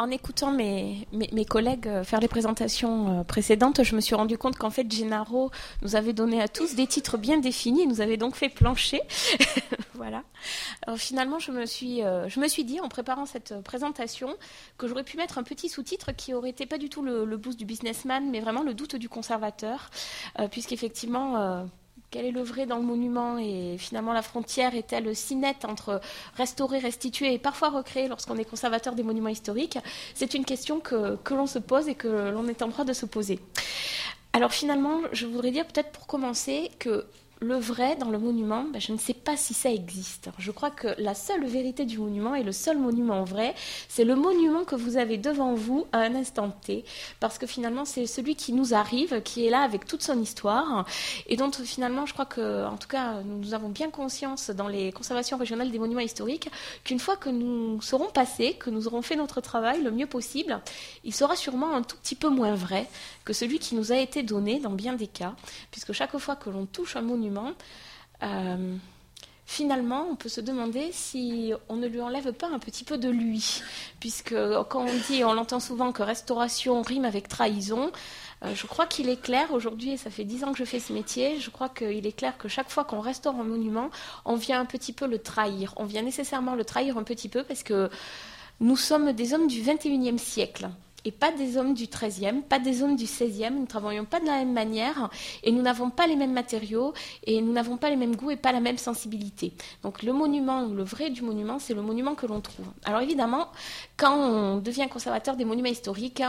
en écoutant mes, collègues euh, faire les présentations euh, précédentes, je me suis rendu compte qu'en fait, Gennaro nous avait donné à tous des titres bien définis, nous avait donc fait plancher. voilà. Finalement, je me, suis, euh, je me suis dit, en préparant cette présentation, que j'aurais pu mettre un petit sous-titre qui aurait été pas du tout le, boost du businessman, mais vraiment le doute du conservateur, puisqu'effectivement quel est le vrai dans le monument et finalement la frontière est-elle si nette entre restaurer, restituer et parfois recréer lorsqu'on est conservateur des monuments historiques? C'est une question que, que l'on se pose et que l'on est en droit de se poser. Alors finalement, je voudrais dire peut-être pour commencer que le vrai dans le monument, ben, je ne sais pas si ça existe. Je crois que la seule vérité du monument et le seul monument vrai, c'est le monument que vous avez devant vous à un instant T, parce que finalement c'est celui qui nous arrive, qui est là avec toute son histoire, et dont finalement je crois que, en tout cas, nous avons bien conscience dans les conservations régionales des monuments historiques qu'une fois que nous serons passés, que nous aurons fait notre travail le mieux possible, il sera sûrement un tout petit peu moins vrai que celui qui nous a été donné dans bien des cas, puisque chaque fois que l'on touche un monument euh, finalement, on peut se demander si on ne lui enlève pas un petit peu de lui, puisque quand on dit, on l'entend souvent que restauration rime avec trahison, euh, je crois qu'il est clair aujourd'hui, et ça fait dix ans que je fais ce métier, je crois qu'il est clair que chaque fois qu'on restaure un monument, on vient un petit peu le trahir. On vient nécessairement le trahir un petit peu parce que nous sommes des hommes du 21e siècle et pas des hommes du 13e, pas des hommes du 16e. Nous ne travaillons pas de la même manière et nous n'avons pas les mêmes matériaux et nous n'avons pas les mêmes goûts et pas la même sensibilité. Donc le monument, le vrai du monument, c'est le monument que l'on trouve. Alors évidemment, quand on devient conservateur des monuments historiques,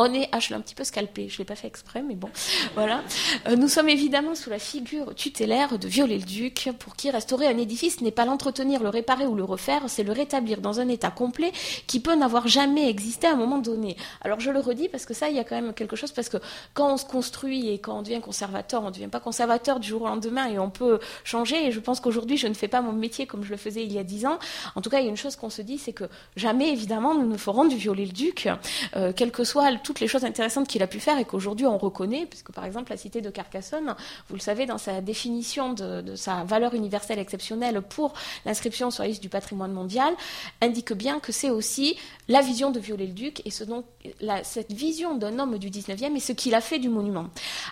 on est, ah, je l'ai un petit peu scalpé, je ne l'ai pas fait exprès, mais bon, voilà. Euh, nous sommes évidemment sous la figure tutélaire de Viollet-le-Duc, pour qui restaurer un édifice n'est pas l'entretenir, le réparer ou le refaire, c'est le rétablir dans un état complet qui peut n'avoir jamais existé à un moment donné. Alors je le redis parce que ça, il y a quand même quelque chose, parce que quand on se construit et quand on devient conservateur, on ne devient pas conservateur du jour au lendemain et on peut changer. Et je pense qu'aujourd'hui, je ne fais pas mon métier comme je le faisais il y a dix ans. En tout cas, il y a une chose qu'on se dit, c'est que jamais, évidemment, nous ne ferons du Viollet-le-Duc, euh, quel que soit tout toutes les choses intéressantes qu'il a pu faire et qu'aujourd'hui on reconnaît, puisque par exemple la cité de Carcassonne, vous le savez, dans sa définition de, sa valeur universelle exceptionnelle pour l'inscription sur la liste du patrimoine mondial, indique bien que c'est aussi la vision de Viollet-le-Duc et ce dont, cette vision d'un homme du 19e et ce qu'il a fait du monument.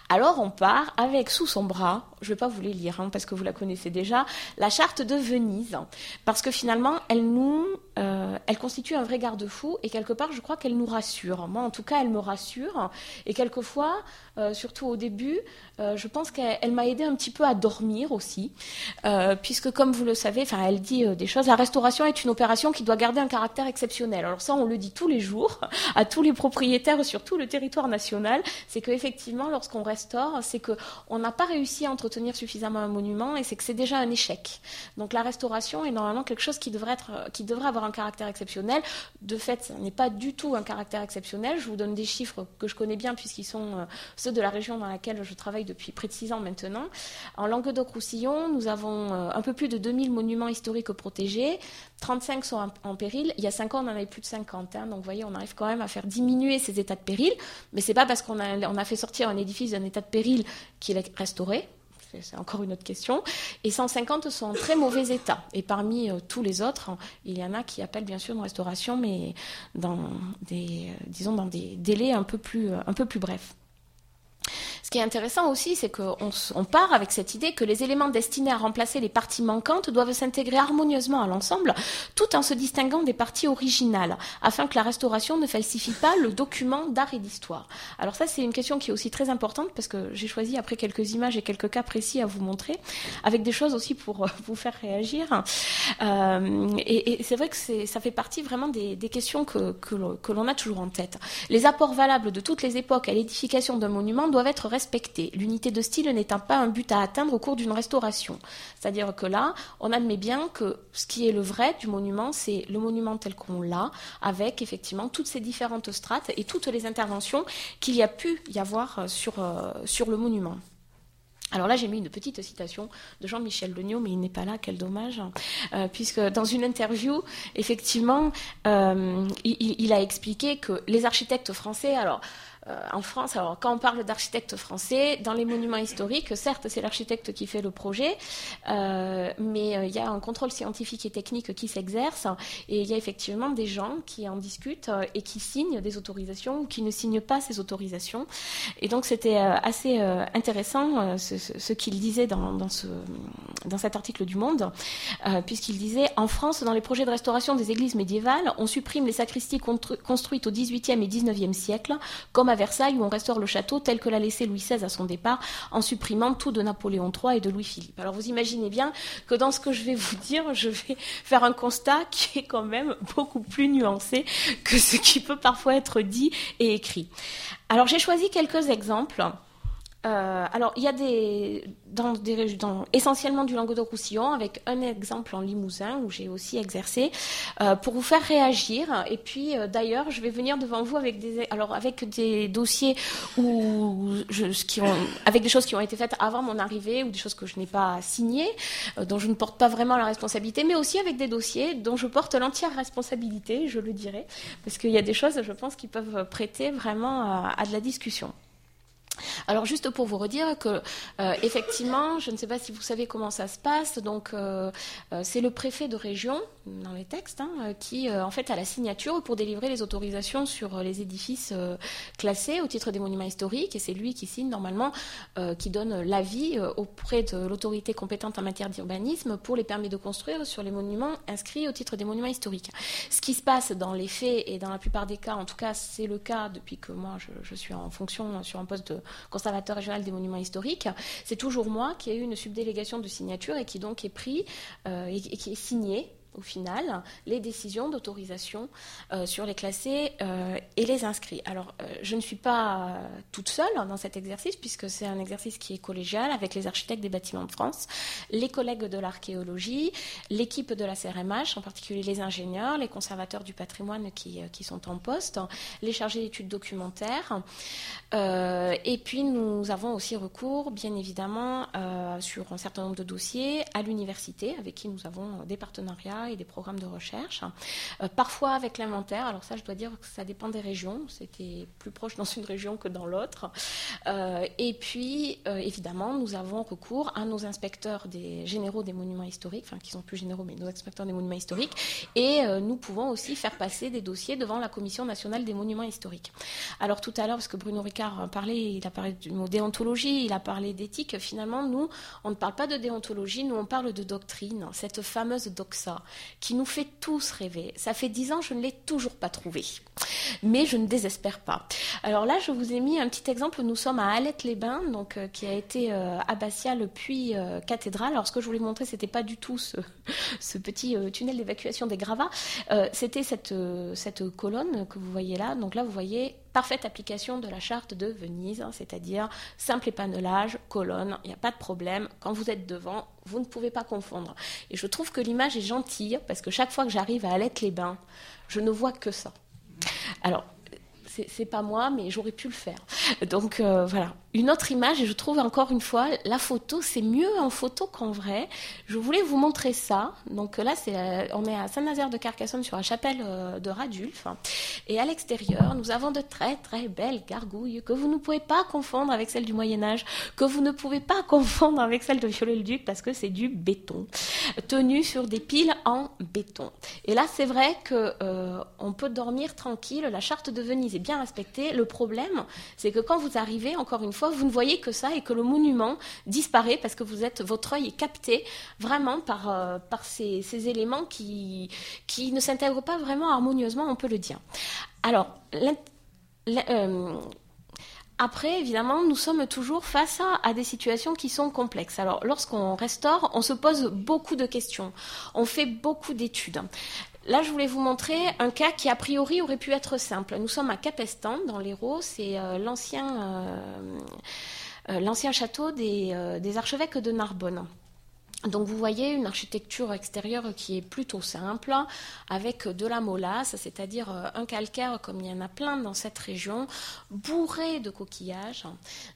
Alors on part avec sous son bras, je ne vais pas vous les lire hein, parce que vous la connaissez déjà, la charte de Venise, parce que finalement elle nous, euh, elle constitue un vrai garde-fou et quelque part je crois qu'elle nous rassure. Moi en tout cas elle me rassure. Et quelquefois, euh, surtout au début, euh, je pense qu'elle m'a aidé un petit peu à dormir aussi, euh, puisque comme vous le savez, elle dit des choses. La restauration est une opération qui doit garder un caractère exceptionnel. Alors ça, on le dit tous les jours à tous les propriétaires sur tout le territoire national. C'est qu'effectivement, lorsqu'on restaure, c'est que on n'a pas réussi à entretenir suffisamment un monument et c'est que c'est déjà un échec. Donc la restauration est normalement quelque chose qui devrait être, qui devrait avoir un caractère exceptionnel. De fait, ce n'est pas du tout un caractère exceptionnel. Je vous donne des chiffres que je connais bien puisqu'ils sont ceux de la région dans laquelle je travaille depuis près de six ans maintenant. En Languedoc-Roussillon, nous avons euh, un peu plus de 2000 monuments historiques protégés. 35 sont en, péril. Il y a 5 ans, on en avait plus de 50. Hein. donc, vous voyez, on arrive quand même à faire diminuer ces états de péril. Mais ce n'est pas parce qu'on a, on a fait sortir un édifice d'un état de péril qu'il est restauré c'est encore une autre question. Et 150 sont en très mauvais état. Et parmi euh, tous les autres, il y en a qui appellent bien sûr une restauration, mais dans des, euh, disons, dans des délais un peu plus, un peu plus brefs. Ce qui est intéressant aussi, c'est qu'on part avec cette idée que les éléments destinés à remplacer les parties manquantes doivent s'intégrer harmonieusement à l'ensemble, tout en se distinguant des parties originales, afin que la restauration ne falsifie pas le document d'art et d'histoire. Alors ça, c'est une question qui est aussi très importante, parce que j'ai choisi, après quelques images et quelques cas précis à vous montrer, avec des choses aussi pour euh, vous faire réagir. Euh, et, c'est vrai que ça fait partie vraiment des, questions que, que l'on a toujours en tête. Les apports valables de toutes les époques à l'édification d'un monument doivent être l'unité de style n'étant pas un but à atteindre au cours d'une restauration. C'est-à-dire que là, on admet bien que ce qui est le vrai du monument, c'est le monument tel qu'on l'a, avec effectivement toutes ces différentes strates et toutes les interventions qu'il y a pu y avoir euh, sur, euh, sur le monument. Alors là, j'ai mis une petite citation de Jean-Michel Legnaud, mais il n'est pas là, quel dommage, euh, puisque dans une interview, effectivement, il, il, a expliqué que les architectes français, alors en France, alors quand on parle d'architectes français, dans les monuments historiques, certes, c'est l'architecte qui fait le projet, mais il y a un contrôle scientifique et technique qui s'exerce, et il y a effectivement des gens qui en discutent et qui signent des autorisations ou qui ne signent pas ces autorisations. Et donc c'était assez intéressant ce, qu'il disait dans, dans, ce, dans cet article du Monde, puisqu'il disait en France, dans les projets de restauration des églises médiévales, on supprime les sacristies construites au XVIIIe et XIXe siècle, comme à Versailles où on restaure le château tel que l'a laissé Louis XVI à son départ, en supprimant tout de Napoléon III et de Louis-Philippe. Alors vous imaginez bien que dans ce que je vais vous dire, je vais faire un constat qui est quand même beaucoup plus nuancé que ce qui peut parfois être dit et écrit. Alors j'ai choisi quelques exemples euh, alors, il y a des, dans essentiellement du Languedoc-Roussillon, avec un exemple en Limousin où j'ai aussi exercé, euh, pour vous faire réagir. Et puis, euh, d'ailleurs, je vais venir devant vous avec des, alors avec des dossiers où qui ont, avec des choses qui ont été faites avant mon arrivée ou des choses que je n'ai pas signées, dont je ne porte pas vraiment la responsabilité, mais aussi avec des dossiers dont je porte l'entière responsabilité, je le dirais, parce qu'il y a des choses, je pense, qui peuvent prêter vraiment à de la discussion. Alors juste pour vous redire que euh, effectivement, je ne sais pas si vous savez comment ça se passe. Donc euh, euh, c'est le préfet de région dans les textes hein, qui en fait a la signature pour délivrer les autorisations sur les édifices classés au titre des monuments historiques et c'est lui qui signe normalement, qui donne l'avis auprès de l'autorité compétente en matière d'urbanisme pour les permis de construire sur les monuments inscrits au titre des monuments historiques. Ce qui se passe dans les faits et dans la plupart des cas, en tout cas c'est le cas depuis que moi je, suis en fonction sur un poste de conservateur régional des monuments historiques, c'est toujours moi qui ai eu une subdélégation de signature et qui donc est pris euh, et, qui est signé au final les décisions d'autorisation euh, sur les classés euh, et les inscrits. Alors, euh, je ne suis pas toute seule dans cet exercice, puisque c'est un exercice qui est collégial avec les architectes des bâtiments de France, les collègues de l'archéologie, l'équipe de la CRMH, en particulier les ingénieurs, les conservateurs du patrimoine qui, qui sont en poste, les chargés d'études documentaires. et puis, nous avons aussi recours, bien évidemment, sur un certain nombre de dossiers à l'université, avec qui nous avons des partenariats et des programmes de recherche. Euh, parfois avec l'inventaire, alors ça je dois dire que ça dépend des régions, c'était plus proche dans une région que dans l'autre. Euh, et puis euh, évidemment nous avons recours à nos inspecteurs généraux des monuments historiques, enfin qui sont plus généraux mais nos inspecteurs des monuments historiques, et nous pouvons aussi faire passer des dossiers devant la Commission nationale des monuments historiques. Alors tout à l'heure, parce que Bruno Ricard parlait, il a parlé mot déontologie, il a parlé d'éthique, finalement nous on ne parle pas de déontologie, nous on parle de doctrine, cette fameuse doxa qui nous fait tous rêver. Ça fait dix ans, je ne l'ai toujours pas trouvé. Mais je ne désespère pas. Alors là, je vous ai mis un petit exemple. Nous sommes à Alette-les-Bains, donc euh, qui a été euh, abbatiale puis euh, cathédrale. Alors ce que je voulais montrer, c'était pas du tout ce, ce petit tunnel d'évacuation des gravats. c'était cette, cette colonne que vous voyez là. Donc là, vous voyez parfaite application de la charte de Venise, hein, c'est-à-dire simple épanelage, colonne, il n'y a pas de problème. Quand vous êtes devant, vous ne pouvez pas confondre. Et je trouve que l'image est gentille parce que chaque fois que j'arrive à Alette-les-Bains, je ne vois que ça. Alors, c'est pas moi, mais j'aurais pu le faire. Donc euh, voilà, une autre image, et je trouve encore une fois, la photo, c'est mieux en photo qu'en vrai. Je voulais vous montrer ça. Donc là, c'est, on est à Saint-Nazaire de Carcassonne sur la chapelle euh, de Radulf. Et à l'extérieur, nous avons de très très belles gargouilles que vous ne pouvez pas confondre avec celles du Moyen-Âge, que vous ne pouvez pas confondre avec celles de Viollet-le-Duc parce que c'est du béton, tenu sur des piles en béton. Et là, c'est vrai que euh, on peut dormir tranquille. La charte de Venise est bien respectée. Le problème, c'est que quand vous arrivez, encore une fois, vous ne voyez que ça et que le monument disparaît parce que vous êtes, votre œil est capté vraiment par, euh, par ces, éléments qui, qui ne s'intègrent pas vraiment harmonieusement, on peut le dire. Alors, euh, après, évidemment, nous sommes toujours face à, des situations qui sont complexes. Alors, lorsqu'on restaure, on se pose beaucoup de questions, on fait beaucoup d'études. Là, je voulais vous montrer un cas qui, a priori, aurait pu être simple. Nous sommes à Capestan, dans l'Hérault. C'est euh, euh, euh, l'ancien château des, archevêques de Narbonne. Donc vous voyez une architecture extérieure qui est plutôt simple, avec de la molasse, c'est-à-dire euh, un calcaire comme il y en a plein dans cette région, bourré de coquillages,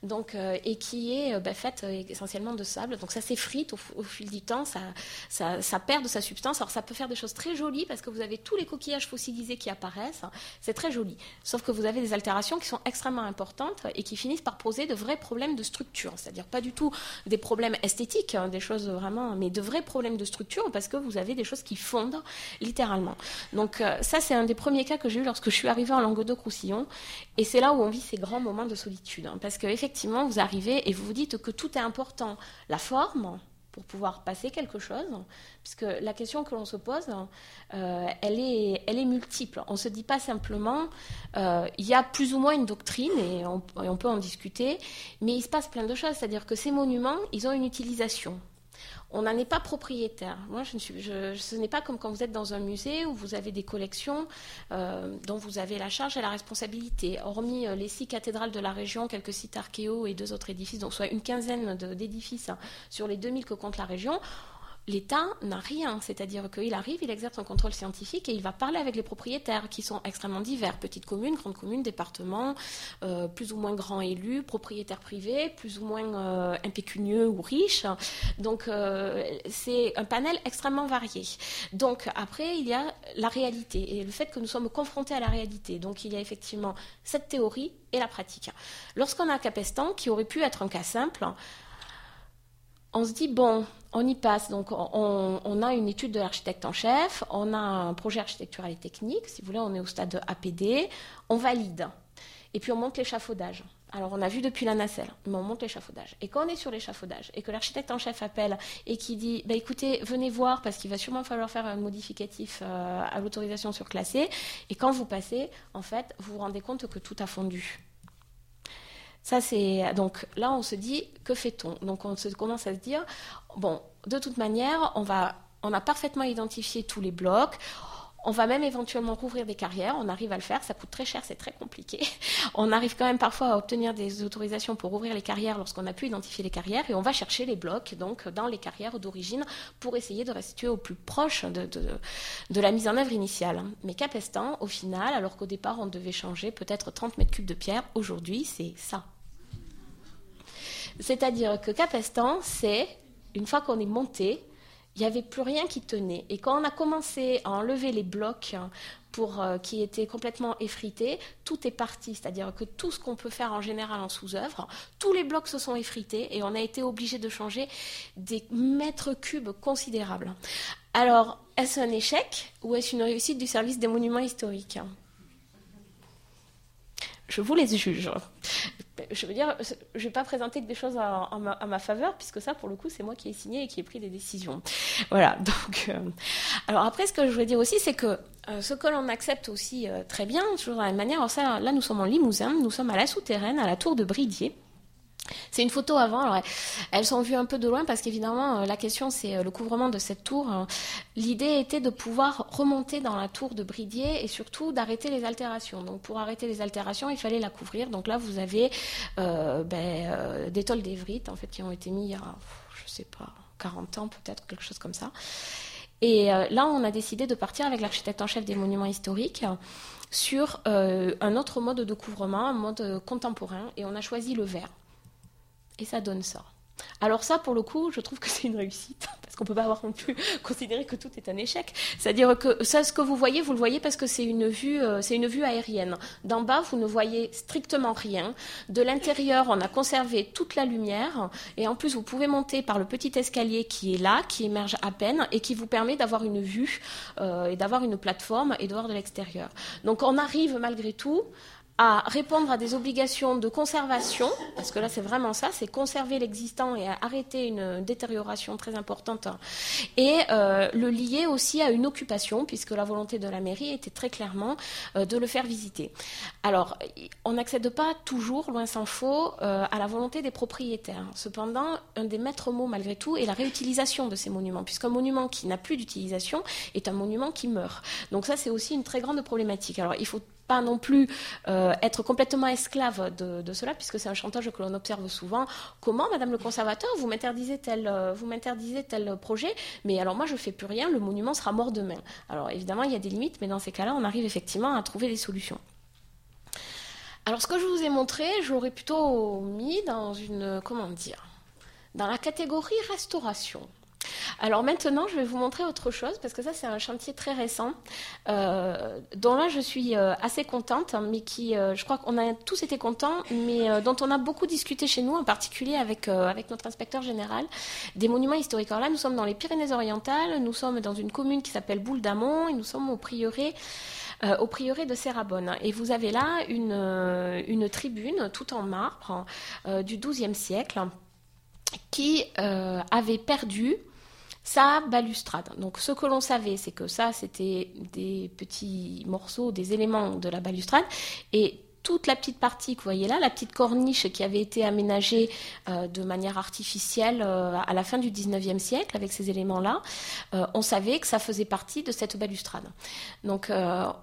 donc, euh, et qui est ben, faite essentiellement de sable. Donc ça s'effrite au, fil du temps, ça, ça, perd de sa substance. Alors ça peut faire des choses très jolies parce que vous avez tous les coquillages fossilisés qui apparaissent, c'est très joli. Sauf que vous avez des altérations qui sont extrêmement importantes et qui finissent par poser de vrais problèmes de structure, c'est-à-dire pas du tout des problèmes esthétiques, hein, des choses vraiment mais de vrais problèmes de structure parce que vous avez des choses qui fondent littéralement. Donc euh, ça, c'est un des premiers cas que j'ai eu lorsque je suis arrivée en Languedoc-Roussillon. Et c'est là où on vit ces grands moments de solitude. Hein, parce qu'effectivement, vous arrivez et vous vous dites que tout est important. La forme, pour pouvoir passer quelque chose, puisque la question que l'on se pose, euh, elle, est, elle est multiple. On ne se dit pas simplement, euh, il y a plus ou moins une doctrine, et on, et on, peut en discuter, mais il se passe plein de choses, c'est-à-dire que ces monuments, ils ont une utilisation on n'en est pas propriétaire. Moi, ce n'est pas comme quand vous êtes dans un musée où vous avez des collections euh, dont vous avez la charge et la responsabilité. Hormis euh, les six cathédrales de la région, quelques sites archéaux et deux autres édifices, donc soit une quinzaine d'édifices hein, sur les 2000 que compte la région, l'État n'a rien. C'est-à-dire qu'il arrive, il exerce un contrôle scientifique et il va parler avec les propriétaires qui sont extrêmement divers. Petites communes, grandes communes, départements, euh, plus ou moins grands élus, propriétaires privés, plus ou moins euh, impécunieux ou riches. Donc euh, c'est un panel extrêmement varié. Donc après, il y a la réalité et le fait que nous sommes confrontés à la réalité. Donc il y a effectivement cette théorie et la pratique. Lorsqu'on a Capestan, qui aurait pu être un cas simple, on se dit, bon, on y passe. Donc, on, a une étude de l'architecte en chef, on a un projet architectural et technique. Si vous voulez, on est au stade de APD. On valide. Et puis, on monte l'échafaudage. Alors, on a vu depuis la nacelle, mais on monte l'échafaudage. Et quand on est sur l'échafaudage et que l'architecte en chef appelle et qui dit bah, écoutez, venez voir parce qu'il va sûrement falloir faire un modificatif euh, à l'autorisation surclassée, et quand vous passez, en fait, vous vous rendez compte que tout a fondu. Ça, c'est donc là, on se dit que fait-on? Donc, on se commence à se dire bon, de toute manière, on va, on a parfaitement identifié tous les blocs. On va même éventuellement rouvrir des carrières, on arrive à le faire, ça coûte très cher, c'est très compliqué. On arrive quand même parfois à obtenir des autorisations pour ouvrir les carrières lorsqu'on a pu identifier les carrières et on va chercher les blocs donc dans les carrières d'origine pour essayer de restituer au plus proche de, de, la mise en œuvre initiale. Mais Capestan, au final, alors qu'au départ on devait changer peut-être 30 mètres cubes de pierre, aujourd'hui c'est ça. C'est-à-dire que Capestan, c'est, une fois qu'on est monté, il n'y avait plus rien qui tenait. Et quand on a commencé à enlever les blocs pour, euh, qui étaient complètement effrités, tout est parti. C'est-à-dire que tout ce qu'on peut faire en général en sous-œuvre, tous les blocs se sont effrités et on a été obligé de changer des mètres cubes considérables. Alors, est-ce un échec ou est-ce une réussite du service des monuments historiques? Je vous les juge. Je veux dire, je ne vais pas présenter des choses à, ma, faveur, puisque ça, pour le coup, c'est moi qui ai signé et qui ai pris des décisions. Voilà. Donc, euh, alors après, ce que je voulais dire aussi, c'est que euh, ce que l'on accepte aussi euh, très bien, toujours de la même manière. ça, là, nous sommes en Limousin, nous sommes à la souterraine, à la tour de Bridier. C'est une photo avant. Alors, elles sont vues un peu de loin parce qu'évidemment, euh, la question, c'est euh, le couvrement de cette tour. L'idée était de pouvoir remonter dans la tour de Bridier et surtout d'arrêter les altérations. Donc, pour arrêter les altérations, il fallait la couvrir. Donc là, vous avez euh, ben, des tôles d'évrite, en fait, qui ont été mis il y a, je sais pas, 40 ans peut-être, quelque chose comme ça. Et là, on a décidé de partir avec l'architecte en chef des monuments historiques sur un autre mode de couvrement, un mode contemporain, et on a choisi le vert et ça donne ça. Alors ça, pour le coup, je trouve que c'est une réussite, parce qu'on ne peut pas avoir non plus considérer que tout est un échec. C'est-à-dire que ça, ce que vous voyez, vous le voyez parce que c'est une vue, euh, c'est une vue aérienne. D'en bas, vous ne voyez strictement rien. De l'intérieur, on a conservé toute la lumière, et en plus, vous pouvez monter par le petit escalier qui est là, qui émerge à peine, et qui vous permet d'avoir une vue euh, et d'avoir une plateforme et de voir de l'extérieur. Donc, on arrive malgré tout à répondre à des obligations de conservation, parce que là c'est vraiment ça, c'est conserver l'existant et arrêter une détérioration très importante, et euh, le lier aussi à une occupation, puisque la volonté de la mairie était très clairement euh, de le faire visiter. Alors, on n'accède pas toujours, loin s'en faut, euh, à la volonté des propriétaires. Cependant, un des maîtres mots malgré tout est la réutilisation de ces monuments, puisqu'un monument qui n'a plus d'utilisation est un monument qui meurt. Donc ça c'est aussi une très grande problématique. Alors il faut pas non plus être complètement esclave de, cela, puisque c'est un chantage que l'on observe souvent. Comment, Madame le conservateur, vous m'interdisez tel, vous m'interdisez tel projet, mais alors moi je fais plus rien, le monument sera mort demain. Alors évidemment, il y a des limites, mais dans ces cas-là, on arrive effectivement à trouver des solutions. Alors ce que je vous ai montré, je l'aurais plutôt mis dans une, comment dire, dans la catégorie restauration. Alors maintenant, je vais vous montrer autre chose parce que ça, c'est un chantier très récent euh, dont là, je suis euh, assez contente, mais qui, euh, je crois qu'on a tous été contents, mais dont on a beaucoup discuté chez nous, en particulier avec, notre inspecteur général des monuments historiques. Alors là, nous sommes dans les Pyrénées-Orientales, nous sommes dans une commune qui s'appelle Boule d'Amont et nous sommes au prieuré au prieuré de Serrabonne. Et vous avez là une, une tribune tout en marbre du XIIe siècle qui avait perdu sa balustrade. Donc ce que l'on savait, c'est que ça, c'était des petits morceaux, des éléments de la balustrade, et toute la petite partie que vous voyez là, la petite corniche qui avait été aménagée euh, de manière artificielle euh, à la fin du 19e siècle avec ces éléments-là, euh, on savait que ça faisait partie de cette balustrade. Donc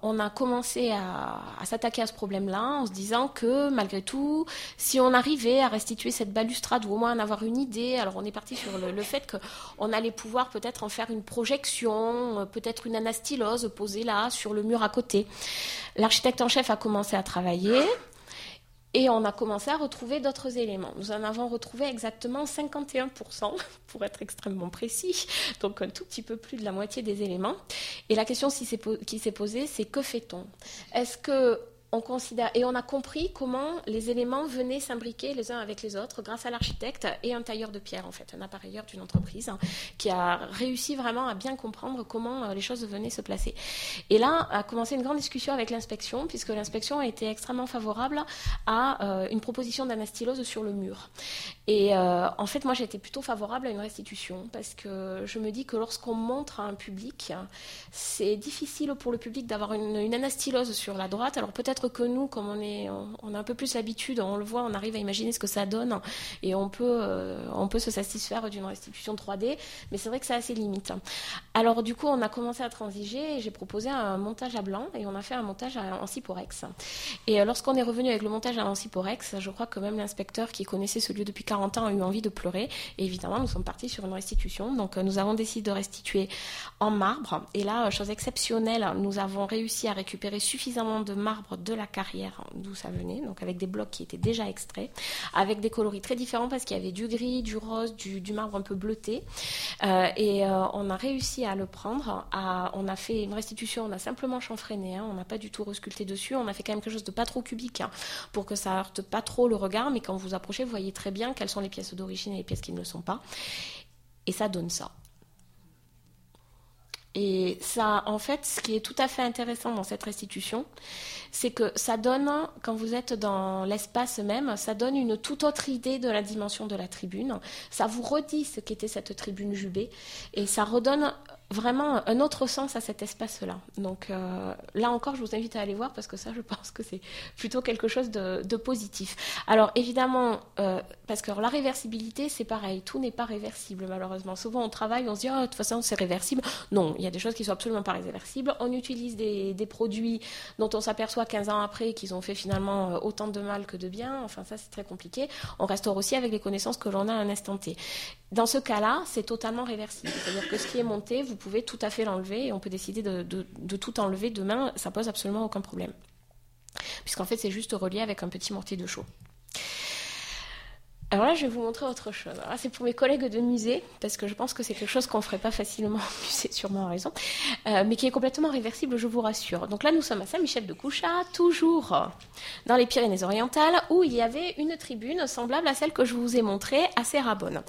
on a commencé à, s'attaquer à ce problème-là en se disant que malgré tout, si on arrivait à restituer cette balustrade ou au moins en avoir une idée, alors on est parti sur le, le fait qu'on allait pouvoir peut-être en faire une projection, peut-être une anastylose posée là sur le mur à côté. L'architecte en chef a commencé à travailler et on a commencé à retrouver d'autres éléments. Nous en avons retrouvé exactement 51%, pour être extrêmement précis, donc un tout petit peu plus de la moitié des éléments. Et la question qui s'est posée, c'est que fait-on? Est-ce que on considère et on a compris comment les éléments venaient s'imbriquer les uns avec les autres grâce à l'architecte et un tailleur de pierre en fait, un appareilleur d'une entreprise hein, qui a réussi vraiment à bien comprendre comment euh, les choses venaient se placer. Et là a commencé une grande discussion avec l'inspection puisque l'inspection a été extrêmement favorable à euh, une proposition d'anastylose sur le mur. Et euh, en fait moi j'étais plutôt favorable à une restitution parce que je me dis que lorsqu'on montre à un public, c'est difficile pour le public d'avoir une, une anastylose sur la droite. Alors peut-être que nous, comme on, est, on, a un peu plus l'habitude, on le voit, on arrive à imaginer ce que ça donne et on peut, euh, on peut se satisfaire d'une restitution 3D, mais c'est vrai que c'est assez limite. Alors du coup, on a commencé à transiger et j'ai proposé un montage à blanc et on a fait un montage en Ciporex. Et euh, lorsqu'on est revenu avec le montage en Ciporex, je crois que même l'inspecteur qui connaissait ce lieu depuis 40 ans a eu envie de pleurer. Et évidemment, nous sommes partis sur une restitution. Donc euh, nous avons décidé de restituer en marbre. Et là, chose exceptionnelle, nous avons réussi à récupérer suffisamment de marbre de la carrière d'où ça venait, donc avec des blocs qui étaient déjà extraits, avec des coloris très différents parce qu'il y avait du gris, du rose, du, marbre un peu bleuté. Euh, et euh, on a réussi à le prendre. On a fait une restitution, on a simplement chanfreiné, hein, on n'a pas du tout resculpté dessus. On a fait quand même quelque chose de pas trop cubique hein, pour que ça heurte pas trop le regard, mais quand vous approchez, vous voyez très bien quelles sont les pièces d'origine et les pièces qui ne le sont pas. Et ça donne ça. Et ça, en fait, ce qui est tout à fait intéressant dans cette restitution, c'est que ça donne, quand vous êtes dans l'espace même, ça donne une toute autre idée de la dimension de la tribune. Ça vous redit ce qu'était cette tribune jubée et ça redonne vraiment un autre sens à cet espace-là. Donc euh, là encore, je vous invite à aller voir parce que ça, je pense que c'est plutôt quelque chose de, positif. Alors évidemment, euh, parce que la réversibilité, c'est pareil, tout n'est pas réversible malheureusement. Souvent, on travaille, on se dit, oh, de toute façon, c'est réversible. Non, il y a des choses qui sont absolument pas réversibles. On utilise des, des produits dont on s'aperçoit 15 ans après qu'ils ont fait finalement euh, autant de mal que de bien. Enfin, ça, c'est très compliqué. On restaure aussi avec les connaissances que l'on a à un instant T. Dans ce cas-là, c'est totalement réversible. C'est-à-dire que ce qui est monté, vous pouvez tout à fait l'enlever et on peut décider de, tout enlever demain. Ça pose absolument aucun problème. Puisqu'en fait, c'est juste relié avec un petit mortier de chaux. Alors là, je vais vous montrer autre chose. c'est pour mes collègues de musée, parce que je pense que c'est quelque chose qu'on ne ferait pas facilement c'est sûrement raison, euh, mais qui est complètement réversible, je vous rassure. Donc là, nous sommes à Saint-Michel-de-Couchat, toujours dans les Pyrénées-Orientales, où il y avait une tribune semblable à celle que je vous ai montrée à Serrabonne.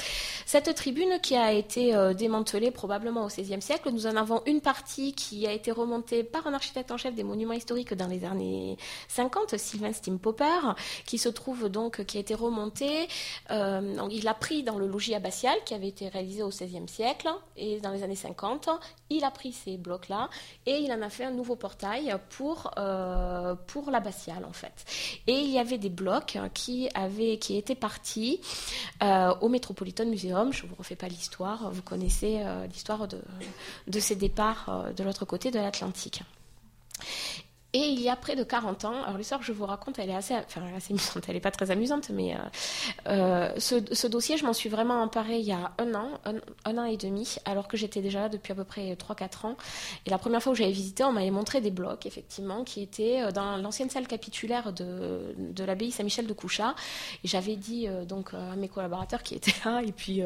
Cette tribune qui a été euh, démantelée probablement au XVIe siècle, nous en avons une partie qui a été remontée par un architecte en chef des monuments historiques dans les années 50, Sylvain Stimpopper, qui se trouve donc, qui a été remontée euh, il a pris dans le logis abbatial qui avait été réalisé au XVIe siècle et dans les années 50, il a pris ces blocs-là et il en a fait un nouveau portail pour, euh, pour l'abbatial en fait. Et il y avait des blocs qui, avaient, qui étaient partis euh, au Metropolitan Museum. Je ne vous refais pas l'histoire, vous connaissez l'histoire de, de ces départs de l'autre côté de l'Atlantique. Et il y a près de 40 ans, alors l'histoire que je vous raconte, elle est assez, enfin, assez amusante, elle n'est pas très amusante, mais euh, euh, ce, ce, dossier, je m'en suis vraiment emparée il y a un an, un, an et demi, alors que j'étais déjà là depuis à peu près 3-4 ans. Et la première fois où j'avais visité, on m'avait montré des blocs, effectivement, qui étaient euh, dans l'ancienne salle capitulaire de, de l'abbaye Saint-Michel de Couchat. Et j'avais dit donc à mes collaborateurs qui étaient là, et puis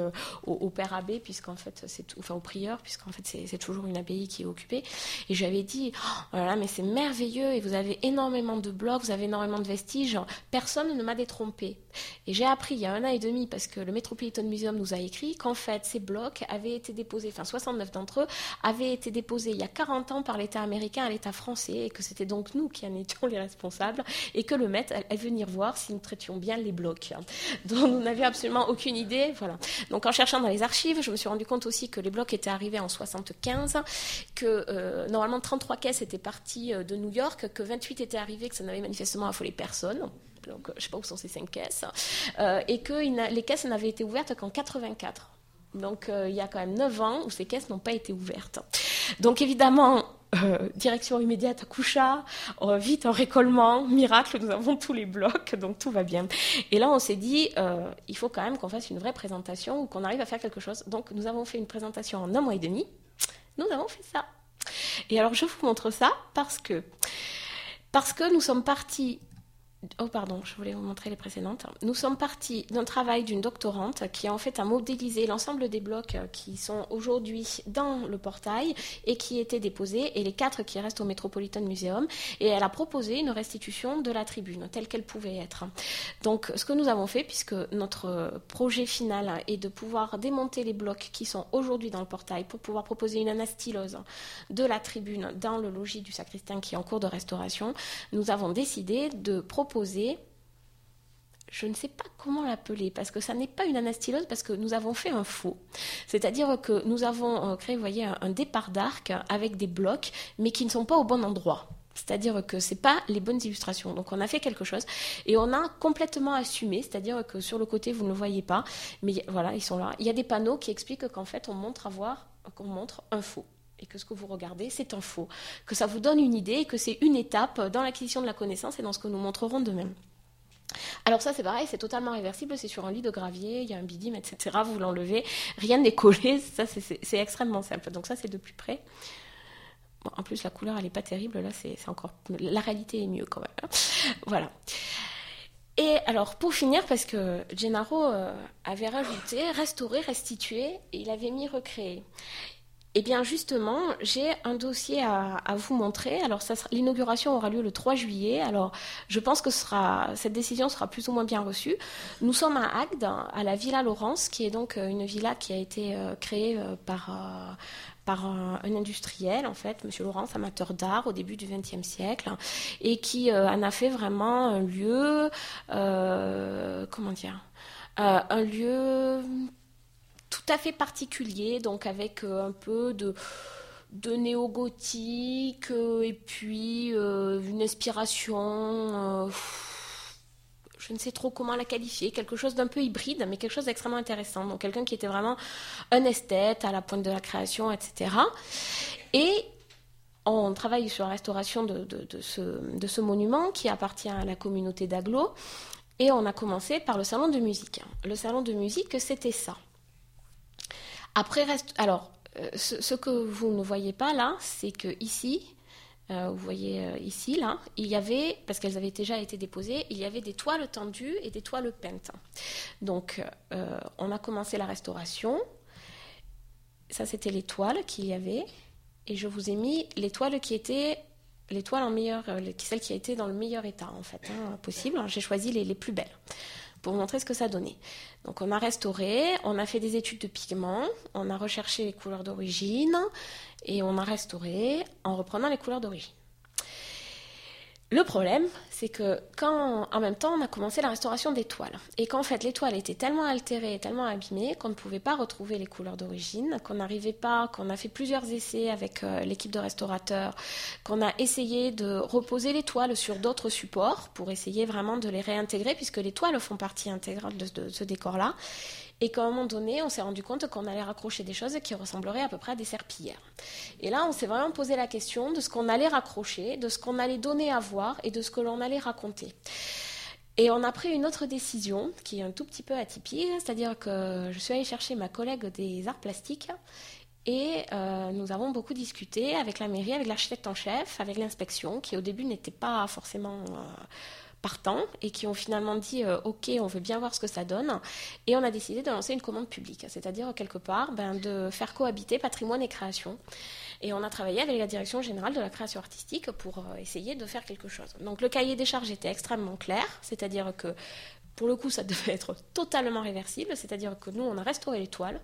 au, père abbé, puisqu'en fait, c'est enfin au prieur, puisqu'en fait, c'est toujours une abbaye qui est occupée. Et j'avais dit, oh, voilà, mais c'est merveilleux et vous avez énormément de blocs, vous avez énormément de vestiges. Personne ne m'a détrompé. Et j'ai appris il y a un an et demi, parce que le Metropolitan Museum nous a écrit, qu'en fait, ces blocs avaient été déposés, enfin 69 d'entre eux, avaient été déposés il y a 40 ans par l'État américain à l'État français, et que c'était donc nous qui en étions les responsables, et que le maître allait venir voir si nous traitions bien les blocs, dont nous n'avions absolument aucune idée. Voilà. Donc en cherchant dans les archives, je me suis rendu compte aussi que les blocs étaient arrivés en 75, que euh, normalement 33 caisses étaient parties euh, de New York, que 28 étaient arrivés, que ça n'avait manifestement affolé personne. Donc, je ne sais pas où sont ces cinq caisses. Euh, et que les caisses n'avaient été ouvertes qu'en 84. Donc, euh, il y a quand même 9 ans où ces caisses n'ont pas été ouvertes. Donc, évidemment, euh, direction immédiate à Coucha, vite en récollement, miracle, nous avons tous les blocs, donc tout va bien. Et là, on s'est dit, il faut quand même qu'on fasse une vraie présentation ou qu'on arrive à faire quelque chose. Donc, nous avons fait une présentation en un mois et demi. Nous avons fait ça. Et alors, je vous montre ça parce que, parce que nous sommes partis Oh pardon, je voulais vous montrer les précédentes. Nous sommes partis d'un travail d'une doctorante qui en fait a modélisé l'ensemble des blocs qui sont aujourd'hui dans le portail et qui étaient déposés et les quatre qui restent au Metropolitan Museum et elle a proposé une restitution de la tribune telle qu'elle pouvait être. Donc ce que nous avons fait puisque notre projet final est de pouvoir démonter les blocs qui sont aujourd'hui dans le portail pour pouvoir proposer une anastylose de la tribune dans le logis du sacristain qui est en cours de restauration, nous avons décidé de proposer je ne sais pas comment l'appeler, parce que ça n'est pas une anastylose, parce que nous avons fait un faux. C'est-à-dire que nous avons euh, créé, voyez, un, départ d'arc avec des blocs, mais qui ne sont pas au bon endroit. C'est-à-dire que ce pas les bonnes illustrations. Donc on a fait quelque chose et on a complètement assumé, c'est-à-dire que sur le côté vous ne le voyez pas, mais voilà ils sont là. Il y a des panneaux qui expliquent qu'en fait on montre qu'on montre un faux et que ce que vous regardez, c'est un faux, que ça vous donne une idée et que c'est une étape dans l'acquisition de la connaissance et dans ce que nous montrerons de même. Alors ça c'est pareil, c'est totalement réversible, c'est sur un lit de gravier, il y a un bidime, etc. Vous l'enlevez, rien n'est collé, ça c'est extrêmement simple. Donc ça c'est de plus près. en plus la couleur elle n'est pas terrible, là c'est encore... La réalité est mieux quand même. Hein. Voilà. Et alors pour finir, parce que Gennaro euh, avait rajouté restaurer, restituer, et il avait mis recréer. Eh bien, justement, j'ai un dossier à, vous montrer. Alors, l'inauguration aura lieu le 3 juillet. Alors, je pense que cette décision sera plus ou moins bien reçue. Nous sommes à Agde, à la Villa Laurence, qui est donc euh, une villa qui a été euh, créée euh, par, un, industriel, en fait, M. Laurence, amateur d'art au début du XXe siècle, et qui en a fait vraiment un lieu, comment dire, un lieu tout à fait particulier, donc avec euh, un peu de, de néo-gothique euh, et puis euh, une inspiration, je ne sais trop comment la qualifier, quelque chose d'un peu hybride, mais quelque chose d'extrêmement intéressant. Donc quelqu'un qui était vraiment un esthète à la pointe de la création, etc. Et on travaille sur la restauration de, ce, de ce monument qui appartient à la communauté d'Aglo. Et on a commencé par le salon de musique. Le salon de musique, c'était ça. Après, reste. Alors, euh, ce, que vous ne voyez pas là, c'est que ici, euh, vous voyez euh, ici, là, il y avait, parce qu'elles avaient déjà été déposées, il y avait des toiles tendues et des toiles peintes. Donc, on a commencé la restauration. Ça, c'était les toiles qu'il y avait. Et je vous ai mis les toiles qui étaient les toiles en meilleur, celles qui étaient dans le meilleur état en fait hein, possible. J'ai choisi les, les plus belles pour montrer ce que ça donnait. Donc on a restauré, on a fait des études de pigments, on a recherché les couleurs d'origine et on a restauré en reprenant les couleurs d'origine. Le problème, c'est que quand, en même temps, on a commencé la restauration des toiles, et qu'en fait, les toiles étaient tellement altérées, tellement abîmées, qu'on ne pouvait pas retrouver les couleurs d'origine, qu'on n'arrivait pas, qu'on a fait plusieurs essais avec euh, l'équipe de restaurateurs, qu'on a essayé de reposer les toiles sur d'autres supports pour essayer vraiment de les réintégrer, puisque les toiles font partie intégrale de ce décor-là. Et qu'à un moment donné, on s'est rendu compte qu'on allait raccrocher des choses qui ressembleraient à peu près à des serpillères. Et là, on s'est vraiment posé la question de ce qu'on allait raccrocher, de ce qu'on allait donner à voir et de ce que l'on allait raconter. Et on a pris une autre décision qui est un tout petit peu atypique, c'est-à-dire que je suis allée chercher ma collègue des arts plastiques et euh, nous avons beaucoup discuté avec la mairie, avec l'architecte en chef, avec l'inspection, qui au début n'était pas forcément euh, et qui ont finalement dit euh, OK, on veut bien voir ce que ça donne. Et on a décidé de lancer une commande publique, c'est-à-dire quelque part ben, de faire cohabiter patrimoine et création. Et on a travaillé avec la direction générale de la création artistique pour euh, essayer de faire quelque chose. Donc le cahier des charges était extrêmement clair, c'est-à-dire que pour le coup, ça devait être totalement réversible, c'est-à-dire que nous, on a restauré l'étoile,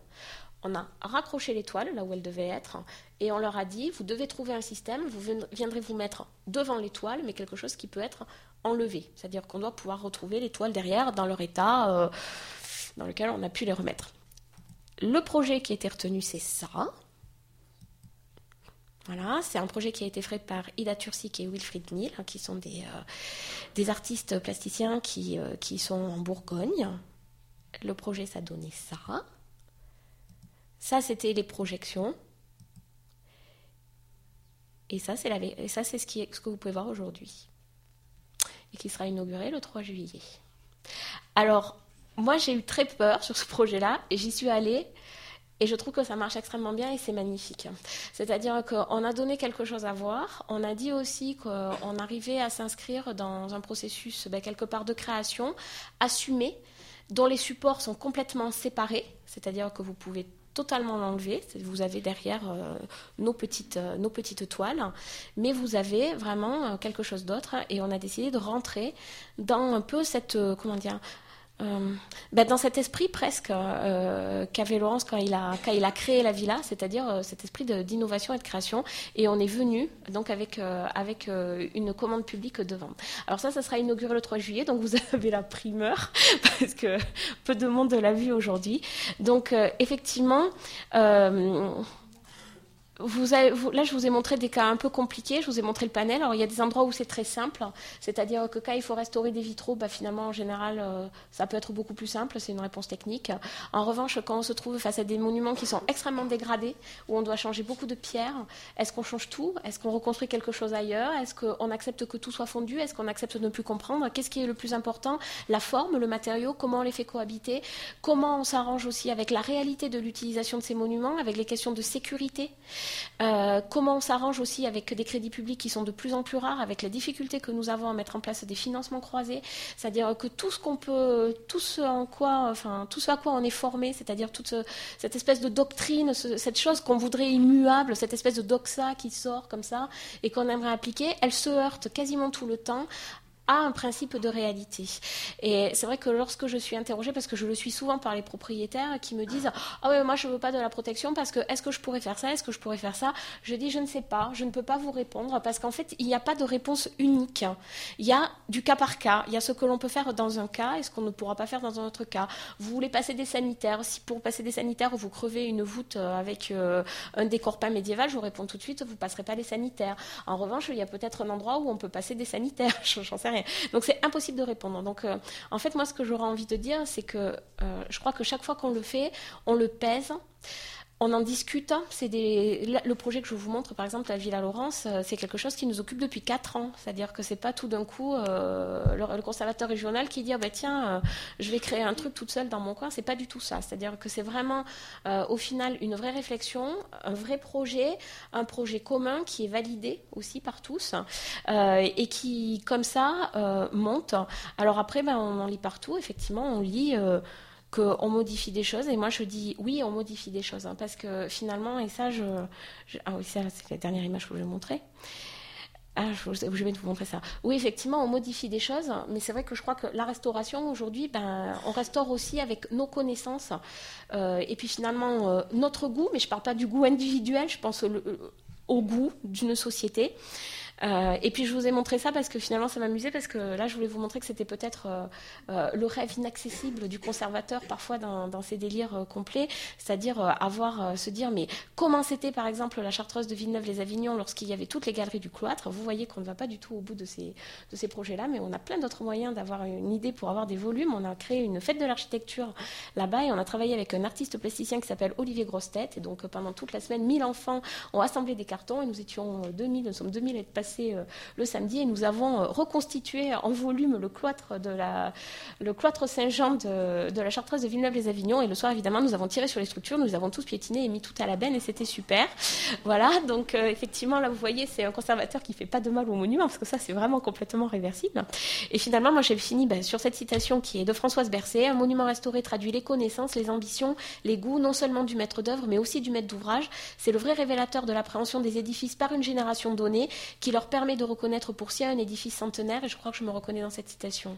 on a raccroché l'étoile là où elle devait être, et on leur a dit, vous devez trouver un système, vous viendrez vous mettre devant l'étoile, mais quelque chose qui peut être enlevé, c'est-à-dire qu'on doit pouvoir retrouver l'étoile derrière dans leur état euh, dans lequel on a pu les remettre. Le projet qui a été retenu, c'est ça. Voilà, c'est un projet qui a été fait par Ida Tursik et Wilfried Neal, hein, qui sont des, euh, artistes plasticiens qui, euh, qui sont en Bourgogne. Le projet, ça donnait ça. Ça, c'était les projections. Et ça, c'est, ce que vous pouvez voir aujourd'hui. Et qui sera inauguré le 3 juillet. Alors, moi, j'ai eu très peur sur ce projet-là et j'y suis allée et je trouve que ça marche extrêmement bien et c'est magnifique. C'est-à-dire qu'on a donné quelque chose à voir. On a dit aussi qu'on arrivait à s'inscrire dans un processus ben, quelque part de création assumé, dont les supports sont complètement séparés. C'est-à-dire que vous pouvez totalement l'enlever. Vous avez derrière euh, nos, petites, euh, nos petites toiles, mais vous avez vraiment euh, quelque chose d'autre. Et on a décidé de rentrer dans un peu cette, comment dire, euh, ben, dans cet esprit presque euh, qu'avait Laurence quand il, a, créé la villa, c'est-à-dire euh, cet esprit d'innovation et de création. Et on est venu donc avec, avec une commande publique devant. Alors ça, ça sera inauguré le 3 juillet, donc vous avez la primeur, parce que peu de monde l'a vu aujourd'hui. Donc effectivement, là, je vous ai montré des cas un peu compliqués. Je vous ai montré le panel. Alors, il y a des endroits où c'est très simple. C'est-à-dire que quand il faut restaurer des vitraux, bah, finalement, en général, euh, ça peut être beaucoup plus simple. C'est une réponse technique. En revanche, quand on se trouve face à des monuments qui sont extrêmement dégradés, où on doit changer beaucoup de pierres, est-ce qu'on change tout? Est-ce qu'on reconstruit quelque chose ailleurs? Est-ce qu'on accepte que tout soit fondu? Est-ce qu'on accepte de ne plus comprendre? Qu'est-ce qui est le plus important? La forme, le matériau, comment on les fait cohabiter? Comment on s'arrange aussi avec la réalité de l'utilisation de ces monuments, avec les questions de sécurité? Euh, comment on s'arrange aussi avec des crédits publics qui sont de plus en plus rares, avec la difficulté que nous avons à mettre en place des financements croisés, c'est-à-dire que tout ce qu'on peut, tout ce en quoi, enfin tout ce à quoi on est formé, c'est-à-dire toute cette espèce de doctrine, cette chose qu'on voudrait immuable, cette espèce de doxa qui sort comme ça et qu'on aimerait appliquer, elle se heurte quasiment tout le temps un principe de réalité. Et c'est vrai que lorsque je suis interrogée, parce que je le suis souvent par les propriétaires qui me disent Ah oui, moi je ne veux pas de la protection parce que est-ce que je pourrais faire ça Est-ce que je pourrais faire ça? Je dis Je ne sais pas, je ne peux pas vous répondre parce qu'en fait, il n'y a pas de réponse unique. Il y a du cas par cas. Il y a ce que l'on peut faire dans un cas et ce qu'on ne pourra pas faire dans un autre cas. Vous voulez passer des sanitaires. Si pour passer des sanitaires, vous crevez une voûte euh, avec euh, un décor pas médiéval, je vous réponds tout de suite Vous ne passerez pas les sanitaires. En revanche, il y a peut-être un endroit où on peut passer des sanitaires. J'en sais Donc c'est impossible de répondre. Donc euh, en fait, moi, ce que j'aurais envie de dire, c'est que euh, je crois que chaque fois qu'on le fait, on le pèse on en discute. C'est le projet que je vous montre, par exemple, la Villa Laurence, euh, c'est quelque chose qui nous occupe depuis 4 ans. C'est-à-dire que c'est pas tout d'un coup euh, le, conservateur régional qui dit ah ben tiens, euh, je vais créer un truc toute seule dans mon coin. C'est pas du tout ça. C'est-à-dire que c'est vraiment au final une vraie réflexion, un vrai projet, un projet commun qui est validé aussi par tous et qui, comme ça, monte. Alors après, ben, on en lit partout. Effectivement, on lit qu'on modifie des choses. Et moi, je dis oui, on modifie des choses. Hein, parce que finalement, et ça, je. ah oui, c'est la dernière image que je vais montrer. Ah, je, vais vous montrer ça. Oui, effectivement, on modifie des choses, mais c'est vrai que je crois que la restauration, aujourd'hui, ben, on restaure aussi avec nos connaissances euh, et puis finalement euh, notre goût, mais je ne parle pas du goût individuel, je pense au, au goût d'une société. Euh, et puis je vous ai montré ça parce que finalement ça m'amusait parce que là je voulais vous montrer que c'était peut-être le rêve inaccessible du conservateur parfois dans, ses délires complets, c'est-à-dire avoir se dire mais comment c'était par exemple la chartreuse de Villeneuve-les-Avignon lorsqu'il y avait toutes les galeries du cloître? Vous voyez qu'on ne va pas du tout au bout de ces, de ces projets-là, mais on a plein d'autres moyens d'avoir une idée pour avoir des volumes. On a créé une fête de l'architecture là-bas et on a travaillé avec un artiste plasticien qui s'appelle Olivier Grostet. Et donc pendant toute la semaine, 1000 enfants ont assemblé des cartons et nous étions 2000, nous sommes 2000 être passés euh, le samedi et nous avons euh, reconstitué en volume le cloître de la, le cloître Saint-Jean de, de, la Chartreuse de Villeneuve-les-Avignon. Et le soir, évidemment, nous avons tiré sur les structures, nous avons tous piétiné et mis tout à la benne et c'était super. Voilà, donc euh, effectivement, là, vous voyez, c'est un conservateur qui fait pas de mal au monument parce que ça, c'est vraiment complètement réversible. Et finalement, moi, j'ai fini ben, sur cette citation qui est de Françoise Bercé un monument restauré traduit les connaissances, les ambitions, les goûts, non seulement du maître d'œuvre, mais aussi du maître d'ouvrage. C'est le vrai révélateur de l'appréhension des édifices par une génération donnée qui leur permet de reconnaître pour soi un édifice centenaire. Et je crois que je me reconnais dans cette citation.